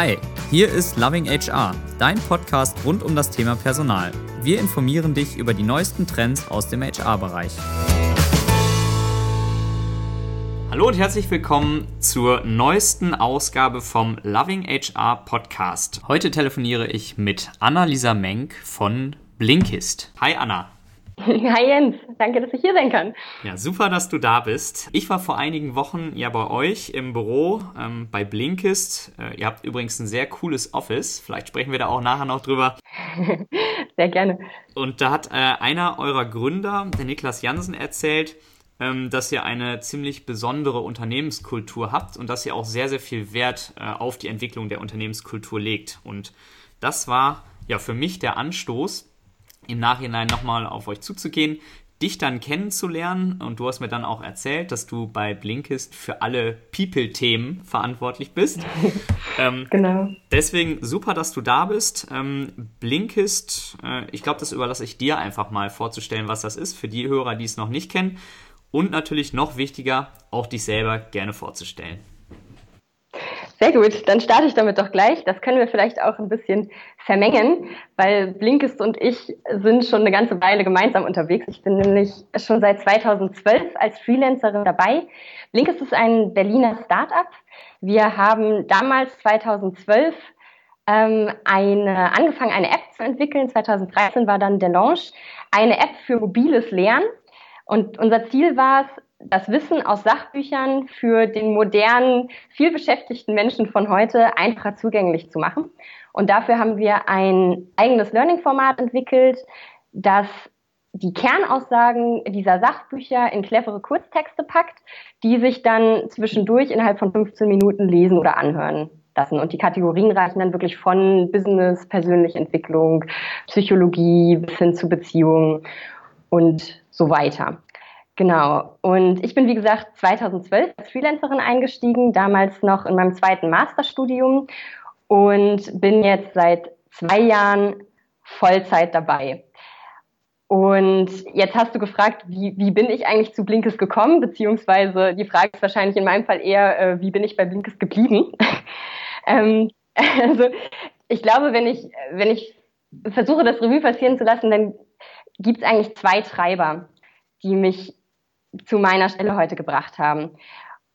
Hi, hier ist Loving HR, dein Podcast rund um das Thema Personal. Wir informieren dich über die neuesten Trends aus dem HR-Bereich. Hallo und herzlich willkommen zur neuesten Ausgabe vom Loving HR Podcast. Heute telefoniere ich mit Anna-Lisa Menk von Blinkist. Hi Anna. Hi Jens, danke, dass ich hier sein kann. Ja, super, dass du da bist. Ich war vor einigen Wochen ja bei euch im Büro ähm, bei Blinkist. Äh, ihr habt übrigens ein sehr cooles Office. Vielleicht sprechen wir da auch nachher noch drüber. sehr gerne. Und da hat äh, einer eurer Gründer, der Niklas Jansen, erzählt, ähm, dass ihr eine ziemlich besondere Unternehmenskultur habt und dass ihr auch sehr, sehr viel Wert äh, auf die Entwicklung der Unternehmenskultur legt. Und das war ja für mich der Anstoß, im Nachhinein nochmal auf euch zuzugehen, dich dann kennenzulernen. Und du hast mir dann auch erzählt, dass du bei Blinkist für alle People-Themen verantwortlich bist. ähm, genau. Deswegen super, dass du da bist. Ähm, Blinkist, äh, ich glaube, das überlasse ich dir einfach mal vorzustellen, was das ist, für die Hörer, die es noch nicht kennen. Und natürlich noch wichtiger, auch dich selber gerne vorzustellen. Sehr gut, dann starte ich damit doch gleich. Das können wir vielleicht auch ein bisschen vermengen, weil Blinkist und ich sind schon eine ganze Weile gemeinsam unterwegs. Ich bin nämlich schon seit 2012 als Freelancerin dabei. Blinkist ist ein Berliner Startup. Wir haben damals 2012 ähm, eine, angefangen, eine App zu entwickeln. 2013 war dann der Launch. Eine App für mobiles Lernen. Und unser Ziel war es, das Wissen aus Sachbüchern für den modernen, vielbeschäftigten Menschen von heute einfacher zugänglich zu machen. Und dafür haben wir ein eigenes Learning-Format entwickelt, das die Kernaussagen dieser Sachbücher in clevere Kurztexte packt, die sich dann zwischendurch innerhalb von 15 Minuten lesen oder anhören lassen. Und die Kategorien reichen dann wirklich von Business, persönliche Entwicklung, Psychologie bis hin zu Beziehungen und so weiter. Genau. Und ich bin, wie gesagt, 2012 als Freelancerin eingestiegen, damals noch in meinem zweiten Masterstudium und bin jetzt seit zwei Jahren Vollzeit dabei. Und jetzt hast du gefragt, wie, wie bin ich eigentlich zu Blinkes gekommen? Beziehungsweise die Frage ist wahrscheinlich in meinem Fall eher, äh, wie bin ich bei Blinkes geblieben? ähm, also ich glaube, wenn ich, wenn ich versuche, das Revue passieren zu lassen, dann gibt es eigentlich zwei Treiber, die mich zu meiner Stelle heute gebracht haben.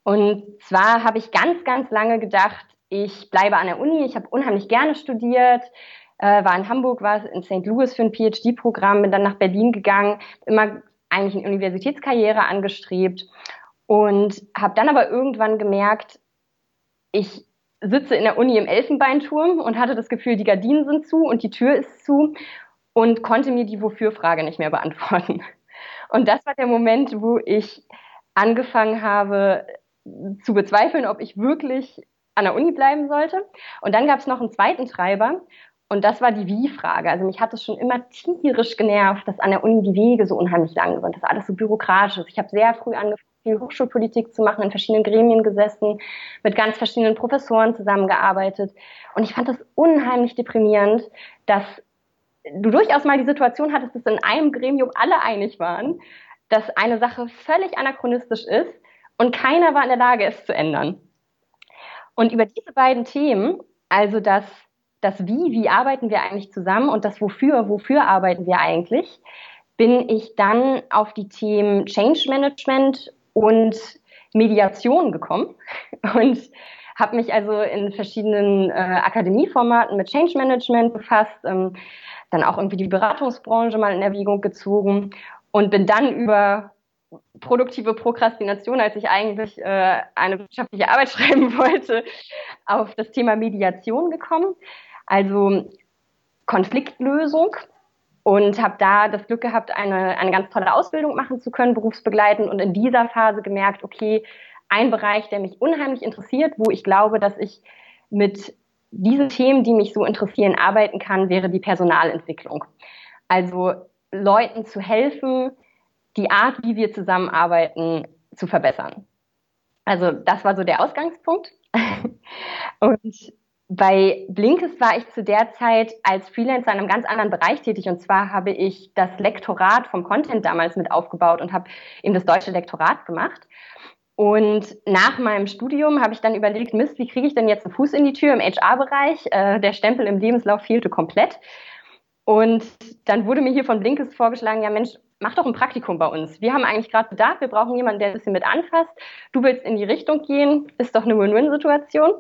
Und zwar habe ich ganz, ganz lange gedacht, ich bleibe an der Uni, ich habe unheimlich gerne studiert, äh, war in Hamburg, war in St. Louis für ein PhD-Programm, bin dann nach Berlin gegangen, immer eigentlich eine Universitätskarriere angestrebt und habe dann aber irgendwann gemerkt, ich sitze in der Uni im Elfenbeinturm und hatte das Gefühl, die Gardinen sind zu und die Tür ist zu und konnte mir die Wofür-Frage nicht mehr beantworten. Und das war der Moment, wo ich angefangen habe zu bezweifeln, ob ich wirklich an der Uni bleiben sollte. Und dann gab es noch einen zweiten Treiber. Und das war die Wie-Frage. Also mich hat es schon immer tierisch genervt, dass an der Uni die Wege so unheimlich lang sind, dass alles so bürokratisch ist. Ich habe sehr früh angefangen, viel Hochschulpolitik zu machen, in verschiedenen Gremien gesessen, mit ganz verschiedenen Professoren zusammengearbeitet. Und ich fand das unheimlich deprimierend, dass du durchaus mal die Situation hattest, dass in einem Gremium alle einig waren, dass eine Sache völlig anachronistisch ist und keiner war in der Lage, es zu ändern. Und über diese beiden Themen, also das, das Wie, wie arbeiten wir eigentlich zusammen und das Wofür, wofür arbeiten wir eigentlich, bin ich dann auf die Themen Change Management und Mediation gekommen und habe mich also in verschiedenen äh, Akademieformaten mit Change Management befasst, ähm, dann auch irgendwie die Beratungsbranche mal in Erwägung gezogen und bin dann über produktive Prokrastination, als ich eigentlich äh, eine wissenschaftliche Arbeit schreiben wollte, auf das Thema Mediation gekommen, also Konfliktlösung und habe da das Glück gehabt, eine, eine ganz tolle Ausbildung machen zu können, berufsbegleitend und in dieser Phase gemerkt, okay, ein Bereich, der mich unheimlich interessiert, wo ich glaube, dass ich mit diesen Themen, die mich so interessieren, arbeiten kann, wäre die Personalentwicklung. Also Leuten zu helfen, die Art, wie wir zusammenarbeiten, zu verbessern. Also das war so der Ausgangspunkt. Und bei Blinkist war ich zu der Zeit als Freelancer in einem ganz anderen Bereich tätig. Und zwar habe ich das Lektorat vom Content damals mit aufgebaut und habe eben das deutsche Lektorat gemacht. Und nach meinem Studium habe ich dann überlegt, Mist, wie kriege ich denn jetzt einen Fuß in die Tür im HR-Bereich? Äh, der Stempel im Lebenslauf fehlte komplett. Und dann wurde mir hier von Blinkes vorgeschlagen, ja Mensch, mach doch ein Praktikum bei uns. Wir haben eigentlich gerade Bedarf, wir brauchen jemanden, der ein bisschen mit anfasst. Du willst in die Richtung gehen, ist doch eine Win-Win-Situation.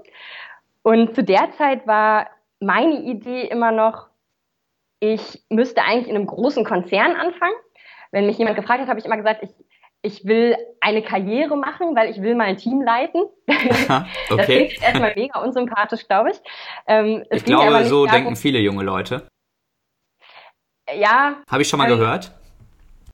Und zu der Zeit war meine Idee immer noch, ich müsste eigentlich in einem großen Konzern anfangen. Wenn mich jemand gefragt hat, habe ich immer gesagt, ich, ich will eine Karriere machen, weil ich will mein Team leiten. okay. Das klingt erstmal mega unsympathisch, glaube ich. Ähm, ich glaube, so darum, denken viele junge Leute. Ja. Habe ich schon mal ähm, gehört?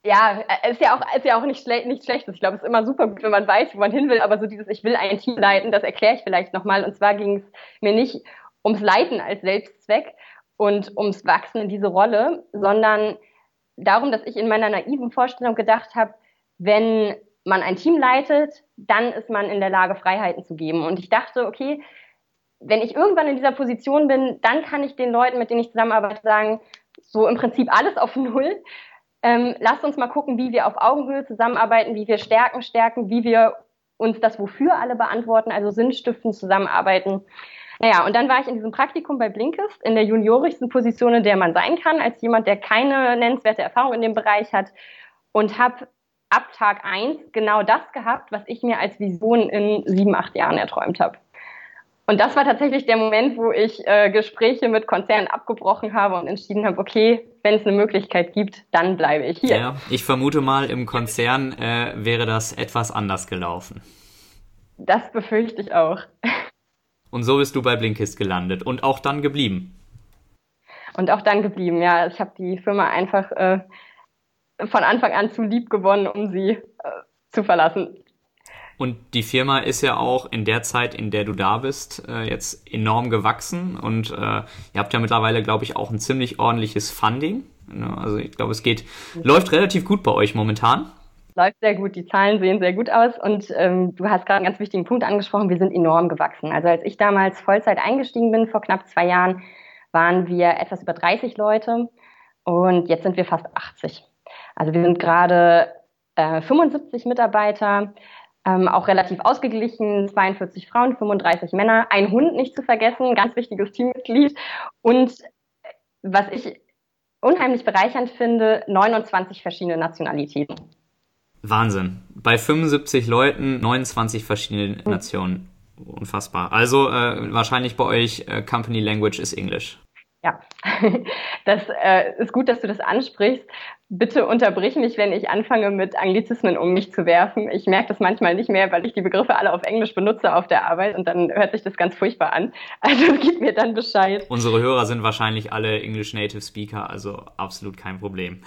Ja, ist ja auch, ist ja auch nicht, schle nicht schlecht. Ich glaube, es ist immer super gut, wenn man weiß, wo man hin will. Aber so dieses, ich will ein Team leiten, das erkläre ich vielleicht nochmal. Und zwar ging es mir nicht ums Leiten als Selbstzweck und ums Wachsen in diese Rolle, sondern darum, dass ich in meiner naiven Vorstellung gedacht habe, wenn man ein Team leitet, dann ist man in der Lage, Freiheiten zu geben. Und ich dachte, okay, wenn ich irgendwann in dieser Position bin, dann kann ich den Leuten, mit denen ich zusammenarbeite, sagen, so im Prinzip alles auf Null. Ähm, lasst uns mal gucken, wie wir auf Augenhöhe zusammenarbeiten, wie wir Stärken stärken, wie wir uns das Wofür alle beantworten, also Sinnstiften zusammenarbeiten. Naja, und dann war ich in diesem Praktikum bei Blinkist in der juniorigsten Position, in der man sein kann, als jemand, der keine nennenswerte Erfahrung in dem Bereich hat und habe ab Tag eins genau das gehabt, was ich mir als Vision in sieben, acht Jahren erträumt habe. Und das war tatsächlich der Moment, wo ich äh, Gespräche mit Konzernen abgebrochen habe und entschieden habe, okay, wenn es eine Möglichkeit gibt, dann bleibe ich hier. Ja, ich vermute mal, im Konzern äh, wäre das etwas anders gelaufen. Das befürchte ich auch. Und so bist du bei Blinkist gelandet und auch dann geblieben. Und auch dann geblieben, ja. Ich habe die Firma einfach äh, von Anfang an zu lieb gewonnen, um sie äh, zu verlassen. Und die Firma ist ja auch in der Zeit, in der du da bist, äh, jetzt enorm gewachsen. Und äh, ihr habt ja mittlerweile, glaube ich, auch ein ziemlich ordentliches Funding. Ne? Also ich glaube, es geht, läuft relativ gut bei euch momentan. Läuft sehr gut, die Zahlen sehen sehr gut aus. Und ähm, du hast gerade einen ganz wichtigen Punkt angesprochen, wir sind enorm gewachsen. Also als ich damals Vollzeit eingestiegen bin, vor knapp zwei Jahren, waren wir etwas über 30 Leute und jetzt sind wir fast 80. Also wir sind gerade äh, 75 Mitarbeiter ähm, auch relativ ausgeglichen, 42 Frauen, 35 Männer, ein Hund nicht zu vergessen, ganz wichtiges Teammitglied. Und was ich unheimlich bereichernd finde, 29 verschiedene Nationalitäten. Wahnsinn. Bei 75 Leuten 29 verschiedene hm. Nationen. Unfassbar. Also äh, wahrscheinlich bei euch äh, Company Language ist Englisch. Ja, das äh, ist gut, dass du das ansprichst. Bitte unterbrich mich, wenn ich anfange, mit Anglizismen um mich zu werfen. Ich merke das manchmal nicht mehr, weil ich die Begriffe alle auf Englisch benutze auf der Arbeit und dann hört sich das ganz furchtbar an. Also gib mir dann Bescheid. Unsere Hörer sind wahrscheinlich alle English Native Speaker, also absolut kein Problem.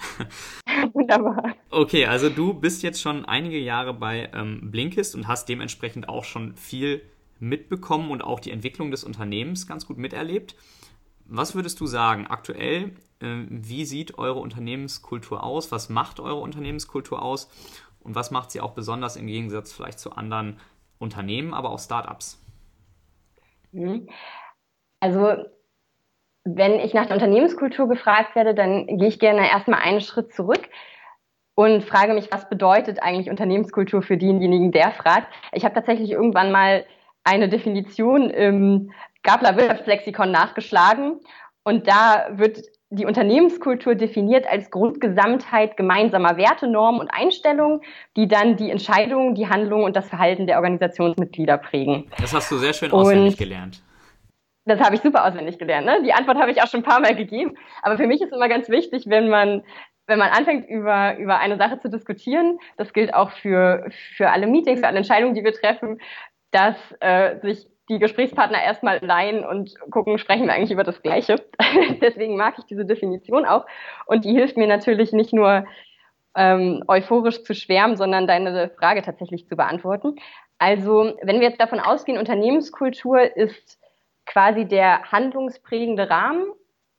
Wunderbar. Okay, also du bist jetzt schon einige Jahre bei ähm, Blinkist und hast dementsprechend auch schon viel mitbekommen und auch die Entwicklung des Unternehmens ganz gut miterlebt. Was würdest du sagen aktuell? Äh, wie sieht eure Unternehmenskultur aus? Was macht eure Unternehmenskultur aus? Und was macht sie auch besonders im Gegensatz vielleicht zu anderen Unternehmen, aber auch Startups? Mhm. Also wenn ich nach der Unternehmenskultur gefragt werde, dann gehe ich gerne erstmal einen Schritt zurück und frage mich, was bedeutet eigentlich Unternehmenskultur für denjenigen, der fragt. Ich habe tatsächlich irgendwann mal eine Definition im Gabler Wirtschaftslexikon nachgeschlagen und da wird die Unternehmenskultur definiert als Grundgesamtheit gemeinsamer Werte, Normen und Einstellungen, die dann die Entscheidungen, die Handlungen und das Verhalten der Organisationsmitglieder prägen. Das hast du sehr schön auswendig und gelernt. Das habe ich super auswendig gelernt. Ne? Die Antwort habe ich auch schon ein paar Mal gegeben. Aber für mich ist immer ganz wichtig, wenn man wenn man anfängt, über, über eine Sache zu diskutieren, das gilt auch für, für alle Meetings, für alle Entscheidungen, die wir treffen, dass äh, sich die Gesprächspartner erstmal leihen und gucken, sprechen wir eigentlich über das Gleiche. Deswegen mag ich diese Definition auch. Und die hilft mir natürlich nicht nur ähm, euphorisch zu schwärmen, sondern deine Frage tatsächlich zu beantworten. Also, wenn wir jetzt davon ausgehen, Unternehmenskultur ist quasi der handlungsprägende Rahmen,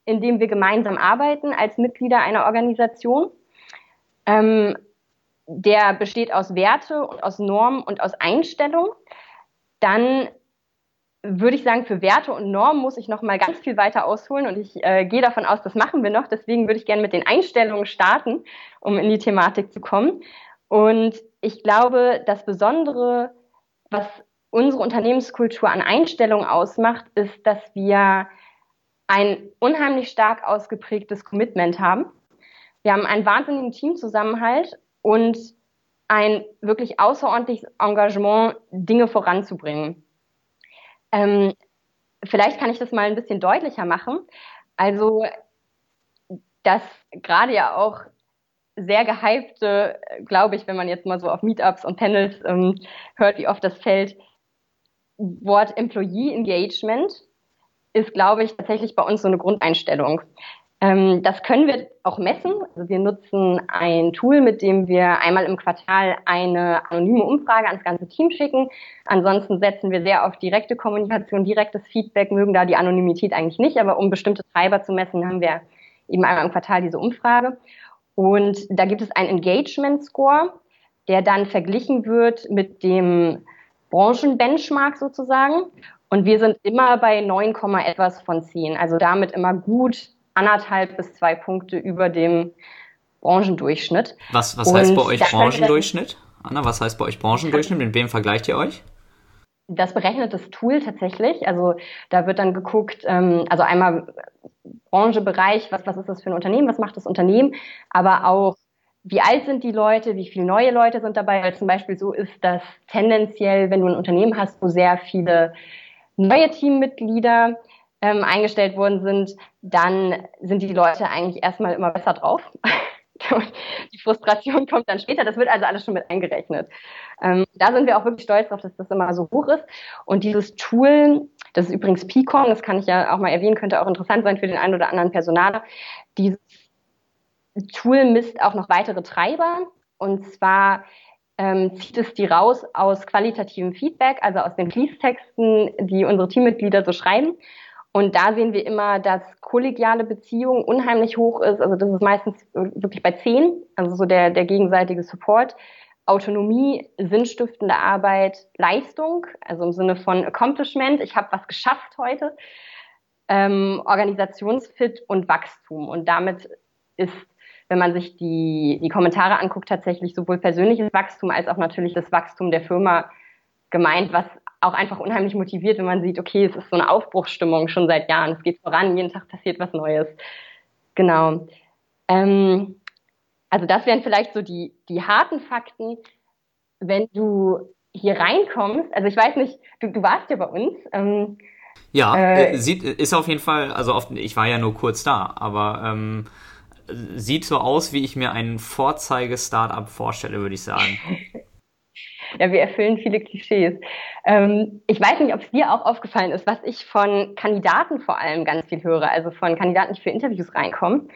in dem wir gemeinsam arbeiten als Mitglieder einer Organisation. Ähm, der besteht aus Werte und aus Normen und aus Einstellungen. Dann würde ich sagen, für Werte und Normen muss ich noch mal ganz viel weiter ausholen und ich äh, gehe davon aus, das machen wir noch. Deswegen würde ich gerne mit den Einstellungen starten, um in die Thematik zu kommen. Und ich glaube, das Besondere, was unsere Unternehmenskultur an Einstellung ausmacht, ist, dass wir ein unheimlich stark ausgeprägtes Commitment haben. Wir haben einen wahnsinnigen Teamzusammenhalt und ein wirklich außerordentliches Engagement, Dinge voranzubringen. Ähm, vielleicht kann ich das mal ein bisschen deutlicher machen. Also, dass gerade ja auch sehr gehypte, glaube ich, wenn man jetzt mal so auf Meetups und Panels ähm, hört, wie oft das fällt, Wort Employee Engagement ist, glaube ich, tatsächlich bei uns so eine Grundeinstellung. Ähm, das können wir auch messen. Also wir nutzen ein Tool, mit dem wir einmal im Quartal eine anonyme Umfrage ans ganze Team schicken. Ansonsten setzen wir sehr auf direkte Kommunikation, direktes Feedback, mögen da die Anonymität eigentlich nicht, aber um bestimmte Treiber zu messen, haben wir eben einmal im Quartal diese Umfrage. Und da gibt es einen Engagement Score, der dann verglichen wird mit dem Branchenbenchmark sozusagen. Und wir sind immer bei 9, etwas von 10. Also damit immer gut anderthalb bis zwei Punkte über dem Branchendurchschnitt. Was, was heißt bei euch Branchendurchschnitt? Anna, was heißt bei euch Branchendurchschnitt? Mit wem vergleicht ihr euch? Das berechnet das Tool tatsächlich. Also da wird dann geguckt, ähm, also einmal Branchebereich, was, was ist das für ein Unternehmen, was macht das Unternehmen, aber auch wie alt sind die Leute, wie viele neue Leute sind dabei, weil zum Beispiel so ist, dass tendenziell, wenn du ein Unternehmen hast, wo sehr viele neue Teammitglieder ähm, eingestellt worden sind, dann sind die Leute eigentlich erstmal immer besser drauf. die Frustration kommt dann später. Das wird also alles schon mit eingerechnet. Ähm, da sind wir auch wirklich stolz darauf, dass das immer so hoch ist. Und dieses Tool, das ist übrigens Picon, das kann ich ja auch mal erwähnen, könnte auch interessant sein für den einen oder anderen Personaler. Dieses Tool misst auch noch weitere Treiber. Und zwar ähm, zieht es die raus aus qualitativem Feedback, also aus den Fließtexten, die unsere Teammitglieder so schreiben. Und da sehen wir immer, dass kollegiale Beziehung unheimlich hoch ist. Also das ist meistens wirklich bei zehn, also so der, der gegenseitige Support. Autonomie, sinnstiftende Arbeit, Leistung, also im Sinne von Accomplishment, ich habe was geschafft heute, ähm, Organisationsfit und Wachstum. Und damit ist wenn man sich die, die Kommentare anguckt, tatsächlich sowohl persönliches Wachstum als auch natürlich das Wachstum der Firma gemeint, was auch einfach unheimlich motiviert, wenn man sieht, okay, es ist so eine Aufbruchsstimmung schon seit Jahren, es geht voran, jeden Tag passiert was Neues. Genau. Ähm, also das wären vielleicht so die, die harten Fakten. Wenn du hier reinkommst, also ich weiß nicht, du, du warst ja bei uns. Ähm, ja, äh, sieht, ist auf jeden Fall, also oft, ich war ja nur kurz da, aber ähm, sieht so aus, wie ich mir ein Vorzeige-Startup vorstelle, würde ich sagen. ja, wir erfüllen viele Klischees. Ähm, ich weiß nicht, ob es dir auch aufgefallen ist, was ich von Kandidaten vor allem ganz viel höre, also von Kandidaten, die für Interviews reinkommen,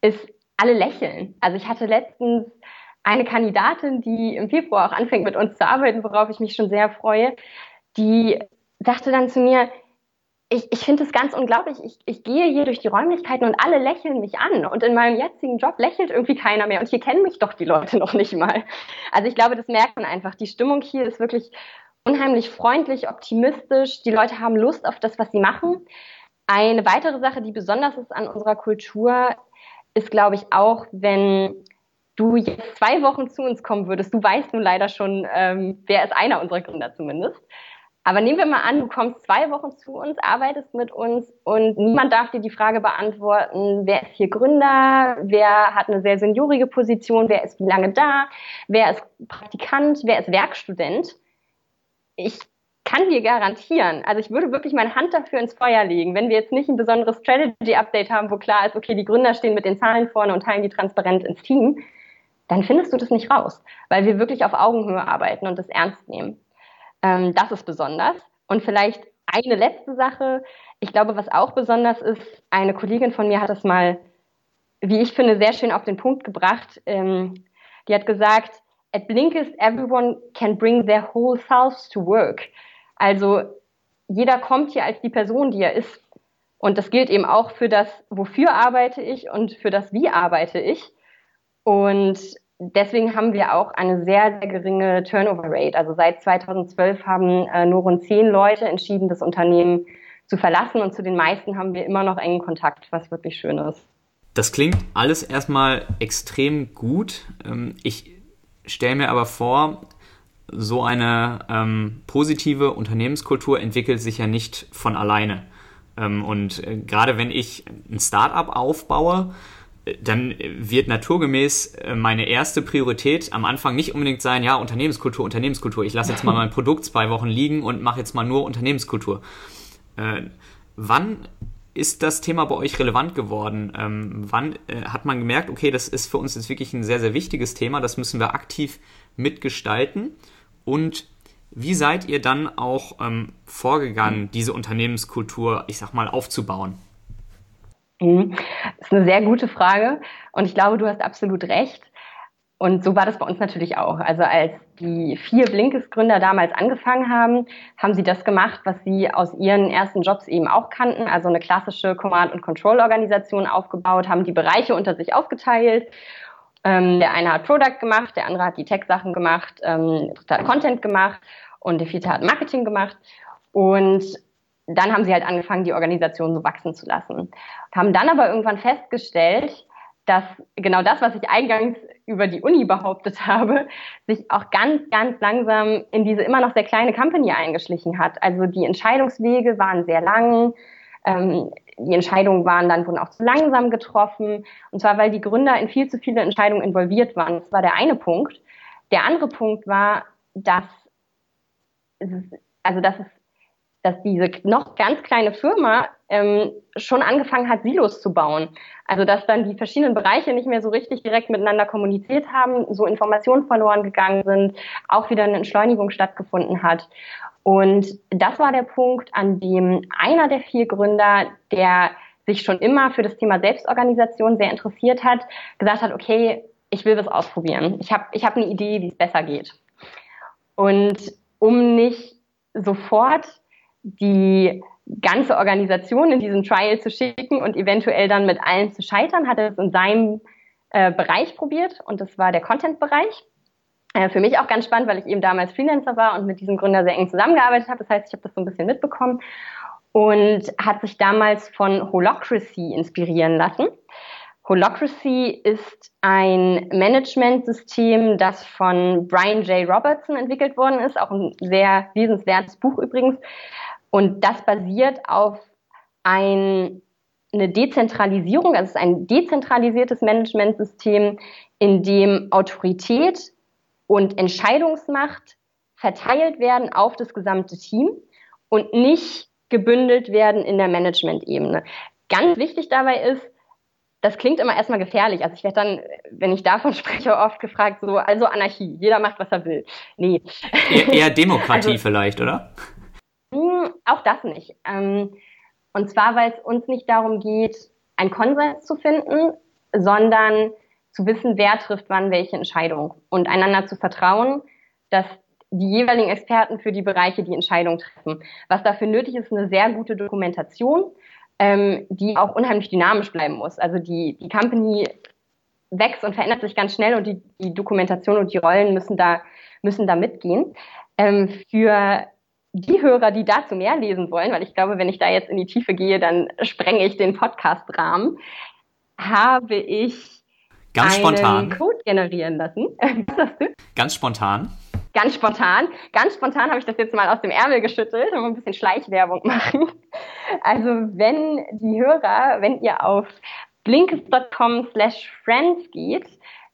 ist alle lächeln. Also ich hatte letztens eine Kandidatin, die im Februar auch anfängt mit uns zu arbeiten, worauf ich mich schon sehr freue, die sagte dann zu mir, ich, ich finde es ganz unglaublich. Ich, ich gehe hier durch die Räumlichkeiten und alle lächeln mich an. Und in meinem jetzigen Job lächelt irgendwie keiner mehr. Und hier kennen mich doch die Leute noch nicht mal. Also ich glaube, das merkt man einfach. Die Stimmung hier ist wirklich unheimlich freundlich, optimistisch. Die Leute haben Lust auf das, was sie machen. Eine weitere Sache, die besonders ist an unserer Kultur, ist, glaube ich, auch, wenn du jetzt zwei Wochen zu uns kommen würdest. Du weißt nun leider schon, ähm, wer ist einer unserer Gründer zumindest. Aber nehmen wir mal an, du kommst zwei Wochen zu uns, arbeitest mit uns und niemand darf dir die Frage beantworten, wer ist hier Gründer, wer hat eine sehr seniorige Position, wer ist wie lange da, wer ist Praktikant, wer ist Werkstudent. Ich kann dir garantieren, also ich würde wirklich meine Hand dafür ins Feuer legen, wenn wir jetzt nicht ein besonderes Strategy-Update haben, wo klar ist, okay, die Gründer stehen mit den Zahlen vorne und teilen die transparent ins Team, dann findest du das nicht raus, weil wir wirklich auf Augenhöhe arbeiten und das ernst nehmen. Ähm, das ist besonders. Und vielleicht eine letzte Sache. Ich glaube, was auch besonders ist, eine Kollegin von mir hat das mal, wie ich finde, sehr schön auf den Punkt gebracht. Ähm, die hat gesagt, at Blinkist everyone can bring their whole selves to work. Also jeder kommt hier als die Person, die er ist. Und das gilt eben auch für das, wofür arbeite ich und für das, wie arbeite ich. Und deswegen haben wir auch eine sehr, sehr geringe Turnover-Rate. Also seit 2012 haben äh, nur rund zehn Leute entschieden, das Unternehmen zu verlassen und zu den meisten haben wir immer noch engen Kontakt, was wirklich schön ist. Das klingt alles erstmal extrem gut. Ähm, ich stelle mir aber vor, so eine ähm, positive Unternehmenskultur entwickelt sich ja nicht von alleine. Ähm, und äh, gerade wenn ich ein Startup aufbaue, dann wird naturgemäß äh, meine erste Priorität am Anfang nicht unbedingt sein, ja, Unternehmenskultur, Unternehmenskultur. Ich lasse jetzt mal mein Produkt zwei Wochen liegen und mache jetzt mal nur Unternehmenskultur. Äh, wann ist das Thema bei euch relevant geworden? Ähm, wann äh, hat man gemerkt, okay, das ist für uns jetzt wirklich ein sehr, sehr wichtiges Thema, das müssen wir aktiv mitgestalten? Und wie seid ihr dann auch ähm, vorgegangen, diese Unternehmenskultur, ich sag mal, aufzubauen? Mhm. Das ist eine sehr gute Frage und ich glaube, du hast absolut recht. Und so war das bei uns natürlich auch. Also als die vier Blinkes-Gründer damals angefangen haben, haben sie das gemacht, was sie aus ihren ersten Jobs eben auch kannten. Also eine klassische Command- und Control-Organisation aufgebaut, haben die Bereiche unter sich aufgeteilt. Ähm, der eine hat Product gemacht, der andere hat die Tech-Sachen gemacht, ähm, der hat Content gemacht und der vierte hat Marketing gemacht. Und dann haben sie halt angefangen, die Organisation so wachsen zu lassen. Haben dann aber irgendwann festgestellt, dass genau das, was ich eingangs über die Uni behauptet habe, sich auch ganz, ganz langsam in diese immer noch sehr kleine Company eingeschlichen hat. Also die Entscheidungswege waren sehr lang. Ähm, die Entscheidungen waren dann wurden auch zu langsam getroffen. Und zwar, weil die Gründer in viel zu viele Entscheidungen involviert waren. Das war der eine Punkt. Der andere Punkt war, dass es, also dass es dass diese noch ganz kleine Firma ähm, schon angefangen hat, Silos zu bauen. Also dass dann die verschiedenen Bereiche nicht mehr so richtig direkt miteinander kommuniziert haben, so Informationen verloren gegangen sind, auch wieder eine Entschleunigung stattgefunden hat. Und das war der Punkt, an dem einer der vier Gründer, der sich schon immer für das Thema Selbstorganisation sehr interessiert hat, gesagt hat, okay, ich will was ausprobieren. Ich habe ich hab eine Idee, wie es besser geht. Und um nicht sofort die ganze Organisation in diesen Trial zu schicken und eventuell dann mit allen zu scheitern, hat er es in seinem äh, Bereich probiert und das war der Content-Bereich. Äh, für mich auch ganz spannend, weil ich eben damals Freelancer war und mit diesem Gründer sehr eng zusammengearbeitet habe. Das heißt, ich habe das so ein bisschen mitbekommen und hat sich damals von Holocracy inspirieren lassen. Holocracy ist ein Managementsystem, das von Brian J. Robertson entwickelt worden ist, auch ein sehr lesenswertes Buch übrigens, und das basiert auf ein, eine Dezentralisierung, also es ist ein dezentralisiertes Managementsystem, in dem Autorität und Entscheidungsmacht verteilt werden auf das gesamte Team und nicht gebündelt werden in der Management-Ebene. Ganz wichtig dabei ist, das klingt immer erstmal gefährlich. Also ich werde dann, wenn ich davon spreche, oft gefragt, so, also Anarchie, jeder macht, was er will. Nee. Eher, eher Demokratie also, vielleicht, oder? Hm, auch das nicht. Ähm, und zwar, weil es uns nicht darum geht, einen Konsens zu finden, sondern zu wissen, wer trifft wann welche Entscheidung und einander zu vertrauen, dass die jeweiligen Experten für die Bereiche die Entscheidung treffen. Was dafür nötig ist, eine sehr gute Dokumentation, ähm, die auch unheimlich dynamisch bleiben muss. Also die, die Company wächst und verändert sich ganz schnell und die, die Dokumentation und die Rollen müssen da, müssen da mitgehen. Ähm, für die Hörer, die dazu mehr lesen wollen, weil ich glaube, wenn ich da jetzt in die Tiefe gehe, dann sprenge ich den Podcast-Rahmen, habe ich Ganz einen spontan. Code generieren lassen. Was sagst du? Ganz spontan. Ganz spontan. Ganz spontan habe ich das jetzt mal aus dem Ärmel geschüttelt und ein bisschen Schleichwerbung machen. Also wenn die Hörer, wenn ihr auf blinkes.com slash friends geht,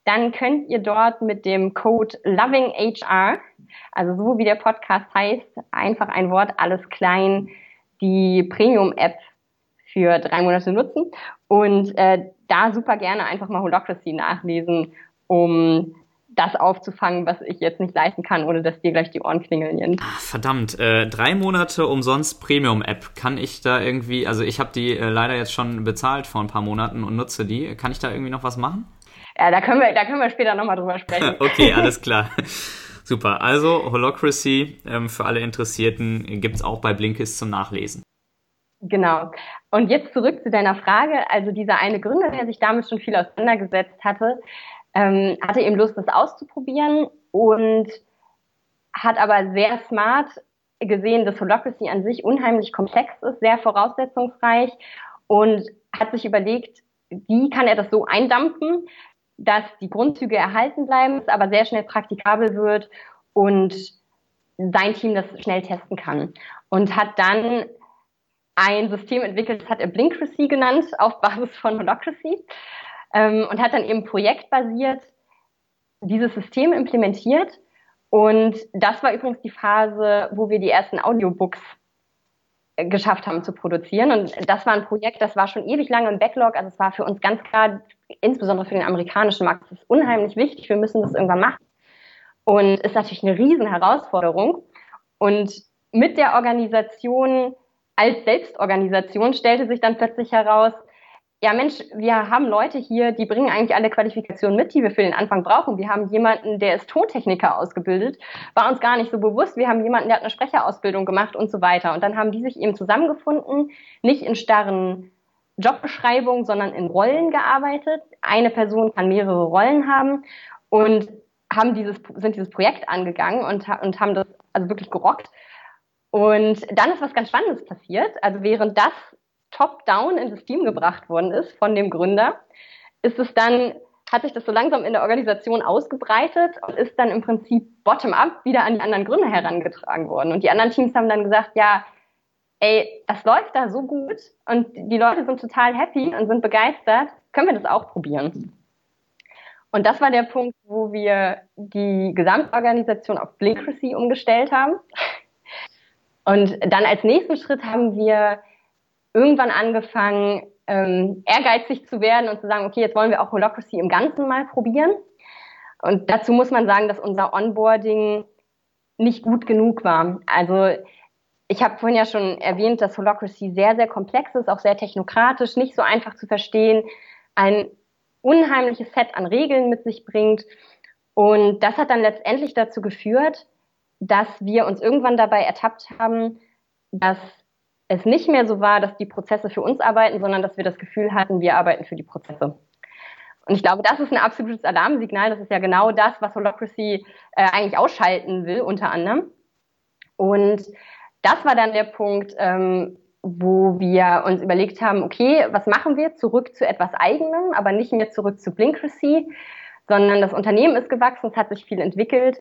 dann könnt ihr dort mit dem Code LovingHR also so wie der Podcast heißt, einfach ein Wort, alles klein, die Premium-App für drei Monate nutzen und äh, da super gerne einfach mal Holocracy nachlesen, um das aufzufangen, was ich jetzt nicht leisten kann, ohne dass dir gleich die Ohren klingeln. Ach, verdammt, äh, drei Monate umsonst Premium-App. Kann ich da irgendwie, also ich habe die äh, leider jetzt schon bezahlt vor ein paar Monaten und nutze die. Kann ich da irgendwie noch was machen? Ja, da können wir, da können wir später nochmal drüber sprechen. okay, alles klar. Super, also Holocracy ähm, für alle Interessierten gibt es auch bei Blinkist zum Nachlesen. Genau. Und jetzt zurück zu deiner Frage. Also dieser eine Gründer, der sich damit schon viel auseinandergesetzt hatte, ähm, hatte eben Lust, das auszuprobieren und hat aber sehr smart gesehen, dass Holocracy an sich unheimlich komplex ist, sehr voraussetzungsreich und hat sich überlegt, wie kann er das so eindampfen, dass die Grundzüge erhalten bleiben, es aber sehr schnell praktikabel wird und sein Team das schnell testen kann. Und hat dann ein System entwickelt, das hat er Blinkeracy genannt, auf Basis von Holacracy. Ähm, und hat dann eben projektbasiert dieses System implementiert. Und das war übrigens die Phase, wo wir die ersten Audiobooks geschafft haben zu produzieren. Und das war ein Projekt, das war schon ewig lange im Backlog. Also es war für uns ganz klar, insbesondere für den amerikanischen Markt, das ist unheimlich wichtig. Wir müssen das irgendwann machen. Und ist natürlich eine riesen. Und mit der Organisation als Selbstorganisation stellte sich dann plötzlich heraus, ja Mensch, wir haben Leute hier, die bringen eigentlich alle Qualifikationen mit, die wir für den Anfang brauchen. Wir haben jemanden, der ist Tontechniker ausgebildet, war uns gar nicht so bewusst. Wir haben jemanden, der hat eine Sprecherausbildung gemacht und so weiter. Und dann haben die sich eben zusammengefunden, nicht in starren Jobbeschreibungen, sondern in Rollen gearbeitet. Eine Person kann mehrere Rollen haben und haben dieses, sind dieses Projekt angegangen und, und haben das also wirklich gerockt. Und dann ist was ganz Spannendes passiert. Also während das top-down ins Team gebracht worden ist von dem Gründer, ist es dann, hat sich das so langsam in der Organisation ausgebreitet und ist dann im Prinzip bottom-up wieder an die anderen Gründer herangetragen worden. Und die anderen Teams haben dann gesagt, ja, ey, das läuft da so gut und die Leute sind total happy und sind begeistert, können wir das auch probieren. Und das war der Punkt, wo wir die Gesamtorganisation auf Blinkeracy umgestellt haben. Und dann als nächsten Schritt haben wir irgendwann angefangen, ähm, ehrgeizig zu werden und zu sagen, okay, jetzt wollen wir auch Holocracy im Ganzen mal probieren. Und dazu muss man sagen, dass unser Onboarding nicht gut genug war. Also ich habe vorhin ja schon erwähnt, dass Holocracy sehr, sehr komplex ist, auch sehr technokratisch, nicht so einfach zu verstehen, ein unheimliches Set an Regeln mit sich bringt. Und das hat dann letztendlich dazu geführt, dass wir uns irgendwann dabei ertappt haben, dass es nicht mehr so war, dass die Prozesse für uns arbeiten, sondern dass wir das Gefühl hatten, wir arbeiten für die Prozesse. Und ich glaube, das ist ein absolutes Alarmsignal. Das ist ja genau das, was Holocracy äh, eigentlich ausschalten will, unter anderem. Und das war dann der Punkt, ähm, wo wir uns überlegt haben, okay, was machen wir? Zurück zu etwas Eigenem, aber nicht mehr zurück zu Blinkeracy, sondern das Unternehmen ist gewachsen, es hat sich viel entwickelt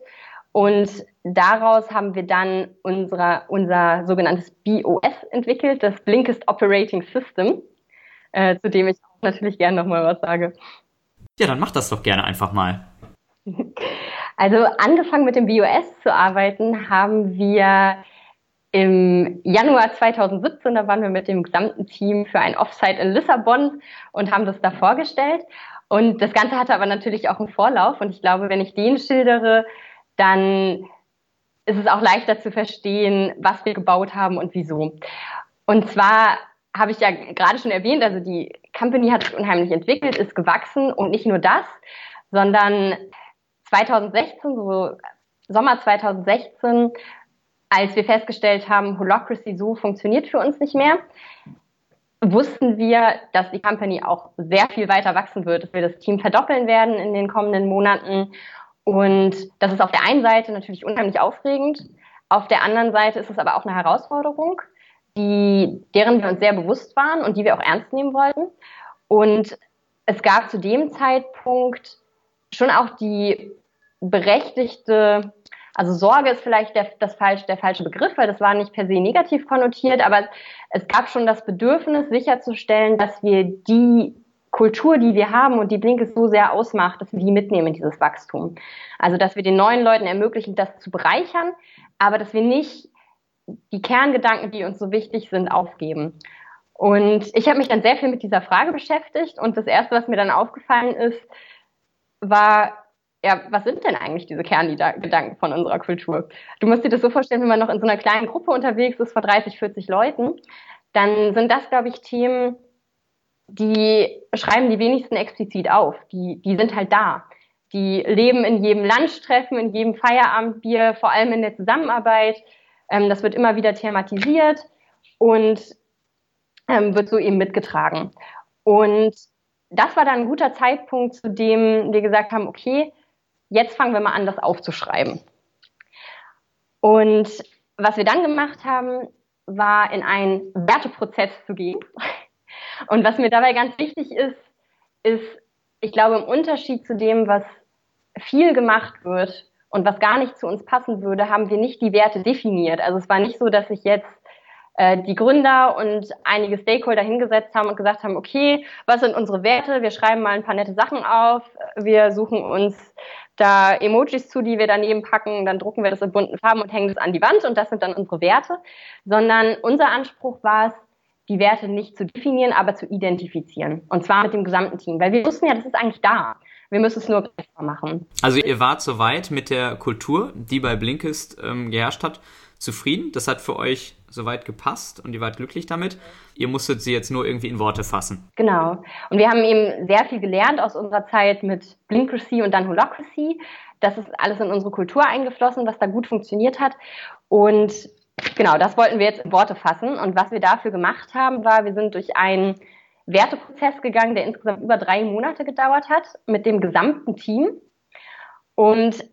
und daraus haben wir dann unsere, unser sogenanntes BOS entwickelt, das Blinkist Operating System, äh, zu dem ich auch natürlich gerne nochmal was sage. Ja, dann mach das doch gerne einfach mal. Also angefangen mit dem BOS zu arbeiten, haben wir im Januar 2017, da waren wir mit dem gesamten Team für ein Offsite in Lissabon und haben das da vorgestellt. Und das Ganze hatte aber natürlich auch einen Vorlauf. Und ich glaube, wenn ich den schildere, dann ist es auch leichter zu verstehen, was wir gebaut haben und wieso. Und zwar habe ich ja gerade schon erwähnt, also die Company hat sich unheimlich entwickelt, ist gewachsen und nicht nur das, sondern 2016, so Sommer 2016, als wir festgestellt haben, Holocracy so funktioniert für uns nicht mehr, wussten wir, dass die Company auch sehr viel weiter wachsen wird, dass wir das Team verdoppeln werden in den kommenden Monaten und das ist auf der einen Seite natürlich unheimlich aufregend. Auf der anderen Seite ist es aber auch eine Herausforderung, die, deren wir uns sehr bewusst waren und die wir auch ernst nehmen wollten. Und es gab zu dem Zeitpunkt schon auch die berechtigte, also Sorge ist vielleicht der, das falsch, der falsche Begriff, weil das war nicht per se negativ konnotiert, aber es gab schon das Bedürfnis sicherzustellen, dass wir die Kultur, die wir haben und die Blinkes so sehr ausmacht, dass wir die mitnehmen in dieses Wachstum. Also, dass wir den neuen Leuten ermöglichen, das zu bereichern, aber dass wir nicht die Kerngedanken, die uns so wichtig sind, aufgeben. Und ich habe mich dann sehr viel mit dieser Frage beschäftigt und das erste, was mir dann aufgefallen ist, war, ja, was sind denn eigentlich diese Kerngedanken von unserer Kultur? Du musst dir das so vorstellen, wenn man noch in so einer kleinen Gruppe unterwegs ist vor 30, 40 Leuten, dann sind das, glaube ich, Themen, die schreiben die wenigsten explizit auf. Die, die sind halt da. Die leben in jedem Lunchtreffen, in jedem Feierabendbier, vor allem in der Zusammenarbeit. Ähm, das wird immer wieder thematisiert und ähm, wird so eben mitgetragen. Und das war dann ein guter Zeitpunkt, zu dem wir gesagt haben, okay, jetzt fangen wir mal an, das aufzuschreiben. Und was wir dann gemacht haben, war in einen Werteprozess zu gehen. Und was mir dabei ganz wichtig ist, ist ich glaube, im Unterschied zu dem, was viel gemacht wird und was gar nicht zu uns passen würde, haben wir nicht die Werte definiert. Also es war nicht so, dass ich jetzt äh, die Gründer und einige Stakeholder hingesetzt haben und gesagt haben, okay, was sind unsere Werte? Wir schreiben mal ein paar nette Sachen auf. Wir suchen uns da Emojis zu, die wir daneben packen, dann drucken wir das in bunten Farben und hängen das an die Wand und das sind dann unsere Werte, sondern unser Anspruch war es, die Werte nicht zu definieren, aber zu identifizieren. Und zwar mit dem gesamten Team, weil wir wussten ja, das ist eigentlich da. Wir müssen es nur besser machen. Also ihr wart soweit mit der Kultur, die bei Blinkist ähm, geherrscht hat, zufrieden. Das hat für euch soweit gepasst und ihr wart glücklich damit. Ihr musstet sie jetzt nur irgendwie in Worte fassen. Genau. Und wir haben eben sehr viel gelernt aus unserer Zeit mit Blinkeracy und dann Holocracy. Das ist alles in unsere Kultur eingeflossen, was da gut funktioniert hat. Und genau, das wollten wir jetzt in Worte fassen. Und was wir dafür gemacht haben, war, wir sind durch einen Werteprozess gegangen, der insgesamt über drei Monate gedauert hat, mit dem gesamten Team. Und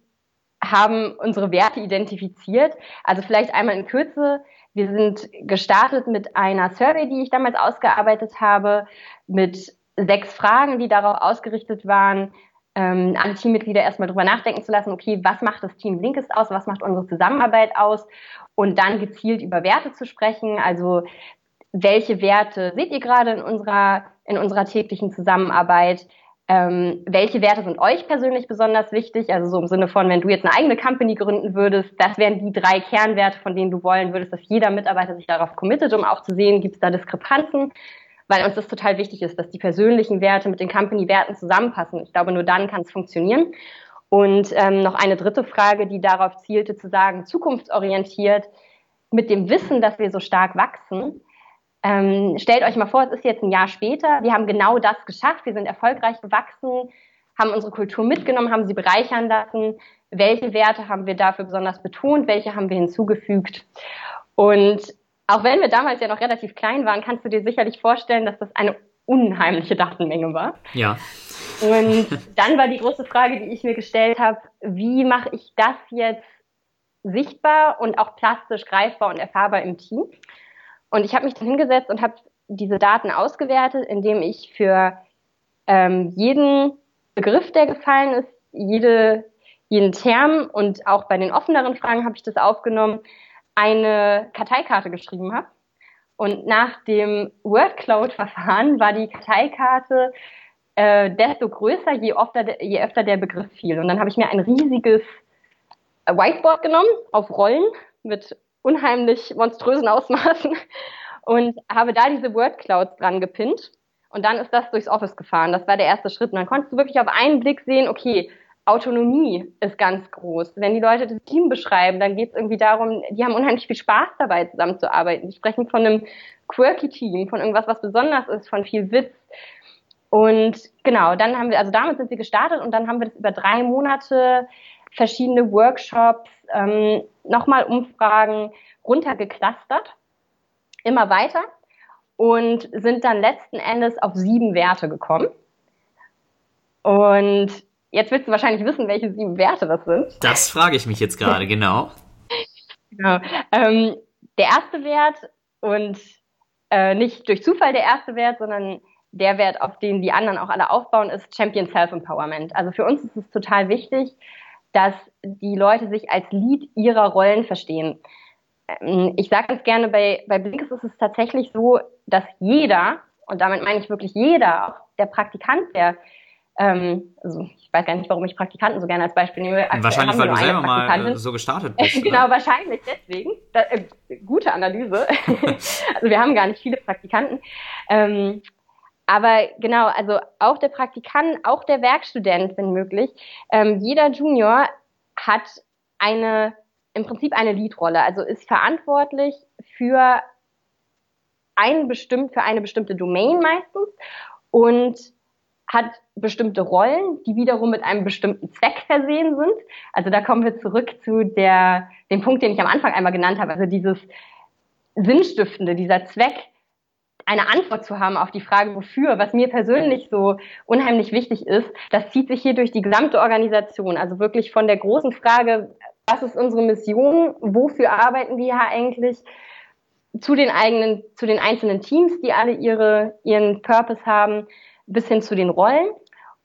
haben unsere Werte identifiziert. Also vielleicht einmal in Kürze. Wir sind gestartet mit einer Survey, die ich damals ausgearbeitet habe, mit sechs Fragen, die darauf ausgerichtet waren, ähm, alle Teammitglieder erstmal drüber nachdenken zu lassen, okay, was macht das Team Linkest aus, was macht unsere Zusammenarbeit aus? Und dann gezielt über Werte zu sprechen, also welche Werte seht ihr gerade in unserer, in unserer täglichen Zusammenarbeit, ähm, welche Werte sind euch persönlich besonders wichtig? Also so im Sinne von, wenn du jetzt eine eigene Company gründen würdest, das wären die drei Kernwerte, von denen du wollen würdest, dass jeder Mitarbeiter sich darauf committet, um auch zu sehen, gibt es da Diskrepanzen, weil uns das total wichtig ist, dass die persönlichen Werte mit den Company-Werten zusammenpassen. Ich glaube, nur dann kann es funktionieren. Und ähm, noch eine dritte Frage, die darauf zielte, zu sagen, zukunftsorientiert, mit dem Wissen, dass wir so stark wachsen, ähm, stellt euch mal vor, es ist jetzt ein Jahr später, wir haben genau das geschafft, wir sind erfolgreich gewachsen, haben unsere Kultur mitgenommen, haben sie bereichern lassen. Welche Werte haben wir dafür besonders betont, welche haben wir hinzugefügt? Und auch wenn wir damals ja noch relativ klein waren, kannst du dir sicherlich vorstellen, dass das eine unheimliche Datenmenge war. Ja. Und dann war die große Frage, die ich mir gestellt habe, wie mache ich das jetzt sichtbar und auch plastisch greifbar und erfahrbar im Team? Und ich habe mich dann hingesetzt und habe diese Daten ausgewertet, indem ich für ähm, jeden Begriff, der gefallen ist, jede, jeden Term und auch bei den offeneren Fragen habe ich das aufgenommen, eine Karteikarte geschrieben habe. Und nach dem Wordcloud-Verfahren war die Karteikarte äh, desto größer, je öfter, je öfter der Begriff fiel. Und dann habe ich mir ein riesiges Whiteboard genommen auf Rollen mit unheimlich monströsen Ausmaßen und habe da diese Word Clouds dran gepinnt. Und dann ist das durchs Office gefahren. Das war der erste Schritt. Und dann konntest du wirklich auf einen Blick sehen, okay, Autonomie ist ganz groß. Wenn die Leute das Team beschreiben, dann geht es irgendwie darum, die haben unheimlich viel Spaß dabei, zusammenzuarbeiten. Die sprechen von einem quirky Team, von irgendwas, was besonders ist, von viel Witz. Und genau, dann haben wir, also damit sind wir gestartet und dann haben wir das über drei Monate verschiedene Workshops, ähm, nochmal Umfragen runtergeklustert, immer weiter und sind dann letzten Endes auf sieben Werte gekommen. Und jetzt willst du wahrscheinlich wissen, welche sieben Werte das sind. Das frage ich mich jetzt gerade, genau. genau. Ähm, der erste Wert und äh, nicht durch Zufall der erste Wert, sondern der Wert, auf den die anderen auch alle aufbauen, ist Champion Self-Empowerment. Also für uns ist es total wichtig, dass die Leute sich als Lead ihrer Rollen verstehen. Ähm, ich sage es gerne, bei, bei Blinkes ist es tatsächlich so, dass jeder, und damit meine ich wirklich jeder, auch der Praktikant, der ähm, also ich weiß gar nicht, warum ich Praktikanten so gerne als Beispiel nehme. Wahrscheinlich, weil du selber mal so gestartet bist. genau, wahrscheinlich deswegen. Da, äh, gute Analyse. also wir haben gar nicht viele Praktikanten. Ähm, aber genau, also auch der Praktikant, auch der Werkstudent, wenn möglich, ähm, jeder Junior hat eine, im Prinzip eine Leadrolle, also ist verantwortlich für ein bestimmt, für eine bestimmte Domain meistens und hat bestimmte Rollen, die wiederum mit einem bestimmten Zweck versehen sind. Also da kommen wir zurück zu der, dem Punkt, den ich am Anfang einmal genannt habe, also dieses Sinnstiftende, dieser Zweck, eine Antwort zu haben auf die Frage, wofür, was mir persönlich so unheimlich wichtig ist, das zieht sich hier durch die gesamte Organisation. Also wirklich von der großen Frage, was ist unsere Mission, wofür arbeiten wir hier eigentlich, zu den eigenen, zu den einzelnen Teams, die alle ihre, ihren Purpose haben, bis hin zu den Rollen.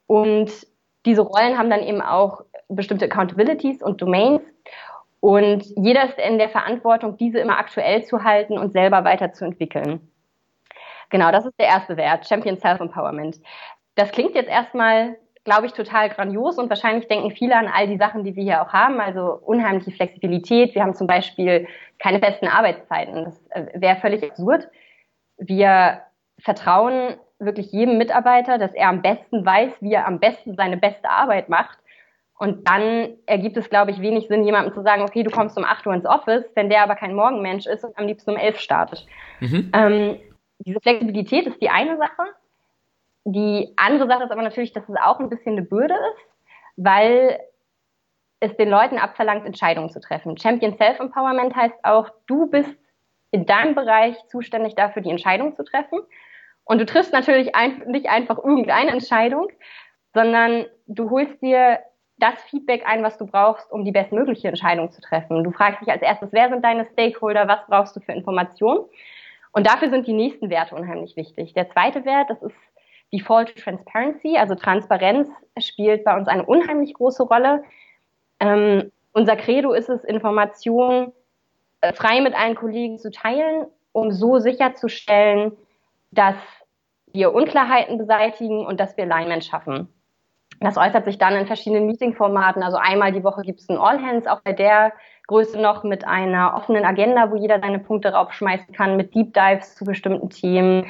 Und diese Rollen haben dann eben auch bestimmte Accountabilities und Domains. Und jeder ist in der Verantwortung, diese immer aktuell zu halten und selber weiterzuentwickeln. Genau, das ist der erste Wert, Champion Self-Empowerment. Das klingt jetzt erstmal, glaube ich, total grandios und wahrscheinlich denken viele an all die Sachen, die wir hier auch haben, also unheimliche Flexibilität. Wir haben zum Beispiel keine festen Arbeitszeiten. Das äh, wäre völlig absurd. Wir vertrauen wirklich jedem Mitarbeiter, dass er am besten weiß, wie er am besten seine beste Arbeit macht. Und dann ergibt es, glaube ich, wenig Sinn, jemandem zu sagen, okay, du kommst um 8 Uhr ins Office, wenn der aber kein Morgenmensch ist und am liebsten um 11 startet. Mhm. Ähm, diese Flexibilität ist die eine Sache. Die andere Sache ist aber natürlich, dass es auch ein bisschen eine Bürde ist, weil es den Leuten abverlangt, Entscheidungen zu treffen. Champion Self-Empowerment heißt auch, du bist in deinem Bereich zuständig dafür, die Entscheidung zu treffen. Und du triffst natürlich ein, nicht einfach irgendeine Entscheidung, sondern du holst dir das Feedback ein, was du brauchst, um die bestmögliche Entscheidung zu treffen. Du fragst dich als erstes, wer sind deine Stakeholder, was brauchst du für Informationen? Und dafür sind die nächsten Werte unheimlich wichtig. Der zweite Wert, das ist Default Transparency, also Transparenz spielt bei uns eine unheimlich große Rolle. Ähm, unser Credo ist es, Informationen äh, frei mit allen Kollegen zu teilen, um so sicherzustellen, dass wir Unklarheiten beseitigen und dass wir Alignment schaffen. Das äußert sich dann in verschiedenen Meeting-Formaten. Also einmal die Woche gibt es ein All-Hands, auch bei der Größe noch mit einer offenen Agenda, wo jeder seine Punkte raufschmeißen kann, mit Deep Dives zu bestimmten Themen.